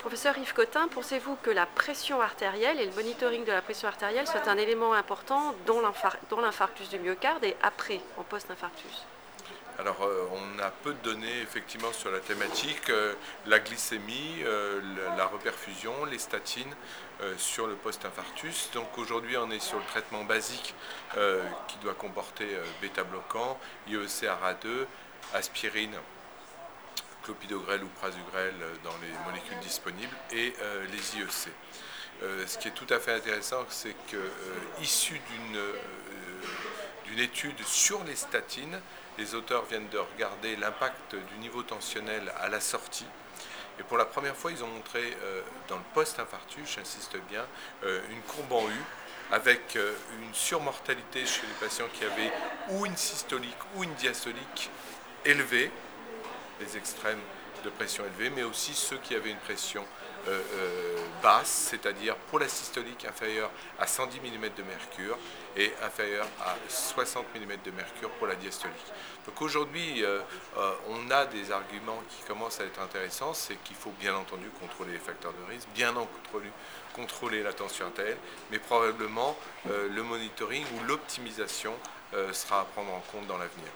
Professeur Yves Cotin, pensez-vous que la pression artérielle et le monitoring de la pression artérielle soit un élément important dans l'infarctus du myocarde et après, en post-infarctus? Alors, euh, on a peu de données effectivement sur la thématique, euh, la glycémie, euh, la, reperfusion, les statines sur le post-infarctus. Donc aujourd'hui, on est sur le traitement basique qui doit comporter bêta-bloquant, IECRA2, aspirine, clopidogrel ou prasugrel dans les molécules disponibles et les IEC. ce qui est tout à fait intéressant, c'est que issu d'une étude sur les statines, les auteurs viennent de regarder l'impact du niveau tensionnel à la sortie. Et pour la première fois, ils ont montré euh, dans le post-infarctus, j'insiste bien, euh, une courbe en U avec euh, une surmortalité chez les patients qui avaient ou une systolique ou une diastolique élevée, les extrêmes de pression élevée, mais aussi ceux qui avaient une pression euh, euh, basse, c'est-à-dire pour la systolique inférieure à 110 mm de mercure et inférieure à 60 mm de mercure pour la diastolique. Donc aujourd'hui, euh, on a des arguments qui commencent à être intéressants, c'est qu'il faut bien entendu contrôler les facteurs de risque, bien entendu contrôler la tension artérielle, mais probablement le monitoring ou l'optimisation sera à prendre en compte dans l'avenir.